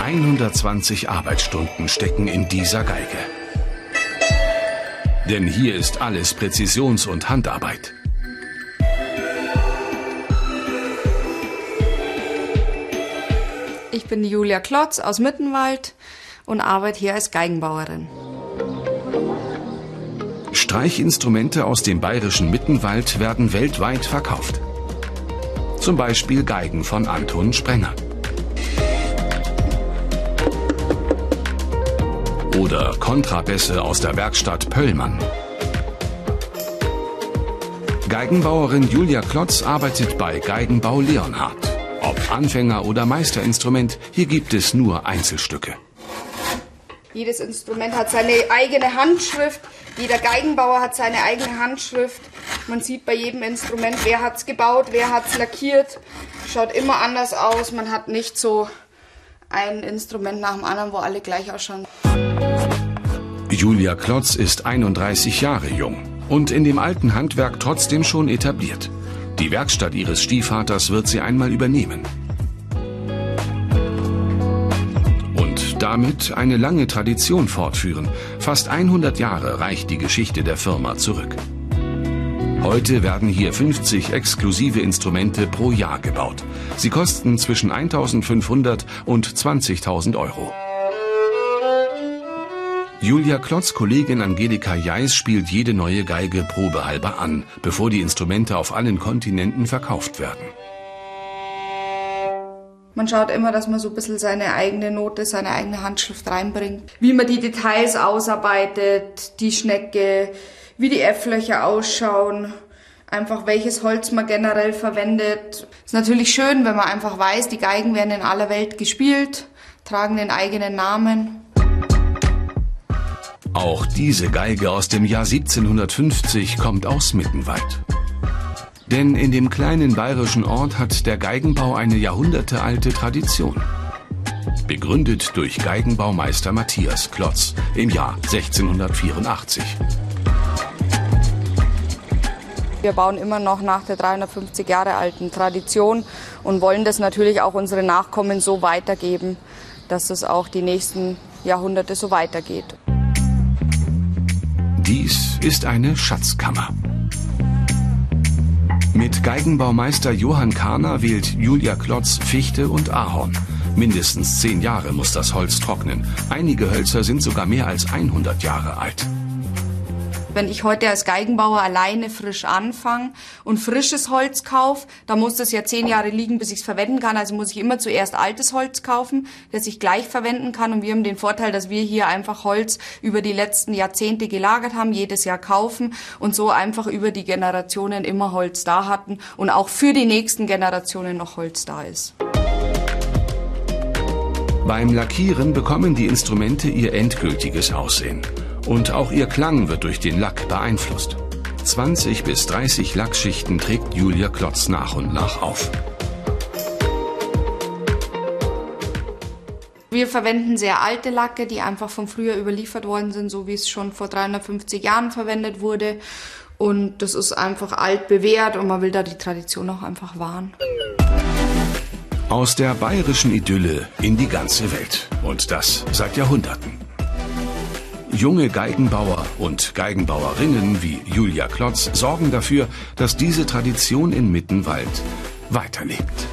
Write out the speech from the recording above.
120 Arbeitsstunden stecken in dieser Geige. Denn hier ist alles Präzisions- und Handarbeit. Ich bin Julia Klotz aus Mittenwald und arbeite hier als Geigenbauerin. Streichinstrumente aus dem bayerischen Mittenwald werden weltweit verkauft. Zum Beispiel Geigen von Anton Sprenger. Oder Kontrabässe aus der Werkstatt Pöllmann. Geigenbauerin Julia Klotz arbeitet bei Geigenbau Leonhard. Ob Anfänger oder Meisterinstrument, hier gibt es nur Einzelstücke. Jedes Instrument hat seine eigene Handschrift, jeder Geigenbauer hat seine eigene Handschrift. Man sieht bei jedem Instrument, wer hat es gebaut, wer hat es lackiert. Schaut immer anders aus. Man hat nicht so ein Instrument nach dem anderen, wo alle gleich ausschauen. Julia Klotz ist 31 Jahre jung und in dem alten Handwerk trotzdem schon etabliert. Die Werkstatt ihres Stiefvaters wird sie einmal übernehmen. Und damit eine lange Tradition fortführen. Fast 100 Jahre reicht die Geschichte der Firma zurück. Heute werden hier 50 exklusive Instrumente pro Jahr gebaut. Sie kosten zwischen 1.500 und 20.000 Euro. Julia Klotz Kollegin Angelika Jeis spielt jede neue Geige probehalber an, bevor die Instrumente auf allen Kontinenten verkauft werden. Man schaut immer, dass man so ein bisschen seine eigene Note, seine eigene Handschrift reinbringt. Wie man die Details ausarbeitet, die Schnecke, wie die F-Löcher ausschauen, einfach welches Holz man generell verwendet. Ist natürlich schön, wenn man einfach weiß, die Geigen werden in aller Welt gespielt, tragen den eigenen Namen. Auch diese Geige aus dem Jahr 1750 kommt aus Mittenwald. Denn in dem kleinen bayerischen Ort hat der Geigenbau eine jahrhundertealte Tradition. Begründet durch Geigenbaumeister Matthias Klotz im Jahr 1684. Wir bauen immer noch nach der 350 Jahre alten Tradition und wollen das natürlich auch unsere Nachkommen so weitergeben, dass es auch die nächsten Jahrhunderte so weitergeht. Dies ist eine Schatzkammer. Mit Geigenbaumeister Johann Kahner wählt Julia Klotz Fichte und Ahorn. Mindestens zehn Jahre muss das Holz trocknen. Einige Hölzer sind sogar mehr als 100 Jahre alt. Wenn ich heute als Geigenbauer alleine frisch anfange und frisches Holz kaufe, dann muss das ja zehn Jahre liegen, bis ich es verwenden kann. Also muss ich immer zuerst altes Holz kaufen, das ich gleich verwenden kann. Und wir haben den Vorteil, dass wir hier einfach Holz über die letzten Jahrzehnte gelagert haben, jedes Jahr kaufen und so einfach über die Generationen immer Holz da hatten und auch für die nächsten Generationen noch Holz da ist. Beim Lackieren bekommen die Instrumente ihr endgültiges Aussehen. Und auch ihr Klang wird durch den Lack beeinflusst. 20 bis 30 Lackschichten trägt Julia Klotz nach und nach auf. Wir verwenden sehr alte Lacke, die einfach von früher überliefert worden sind, so wie es schon vor 350 Jahren verwendet wurde. Und das ist einfach alt bewährt und man will da die Tradition auch einfach wahren. Aus der bayerischen Idylle in die ganze Welt. Und das seit Jahrhunderten. Junge Geigenbauer und Geigenbauerinnen wie Julia Klotz sorgen dafür, dass diese Tradition in Mittenwald weiterlebt.